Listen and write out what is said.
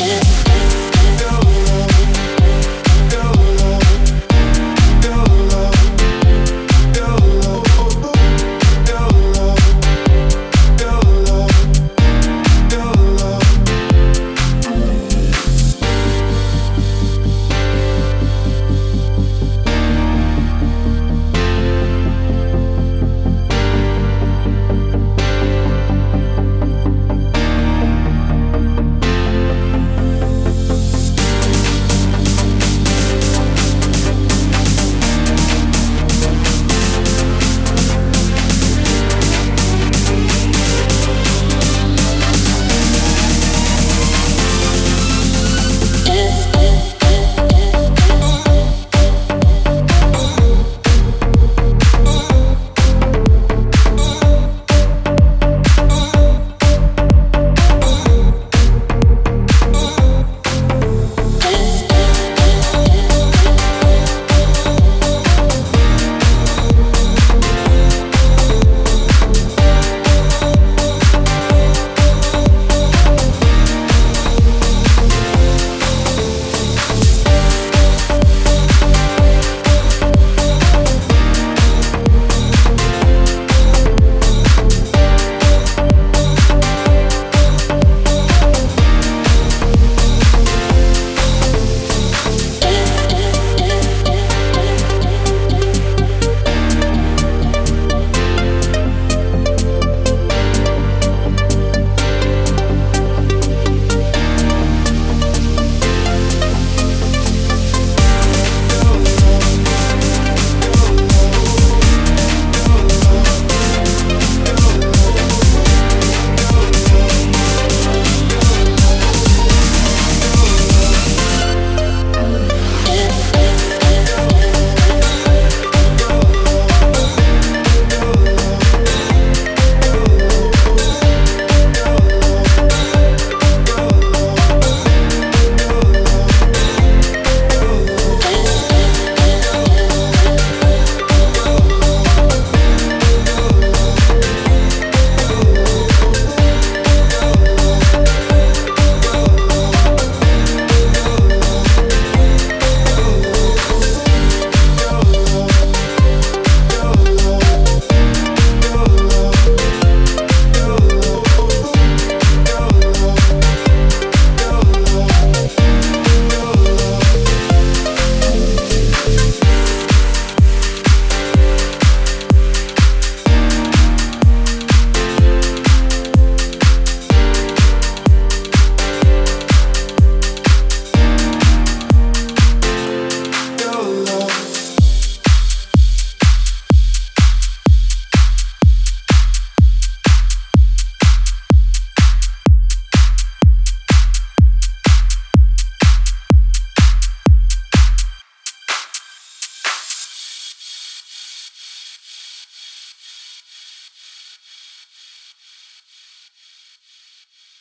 cool.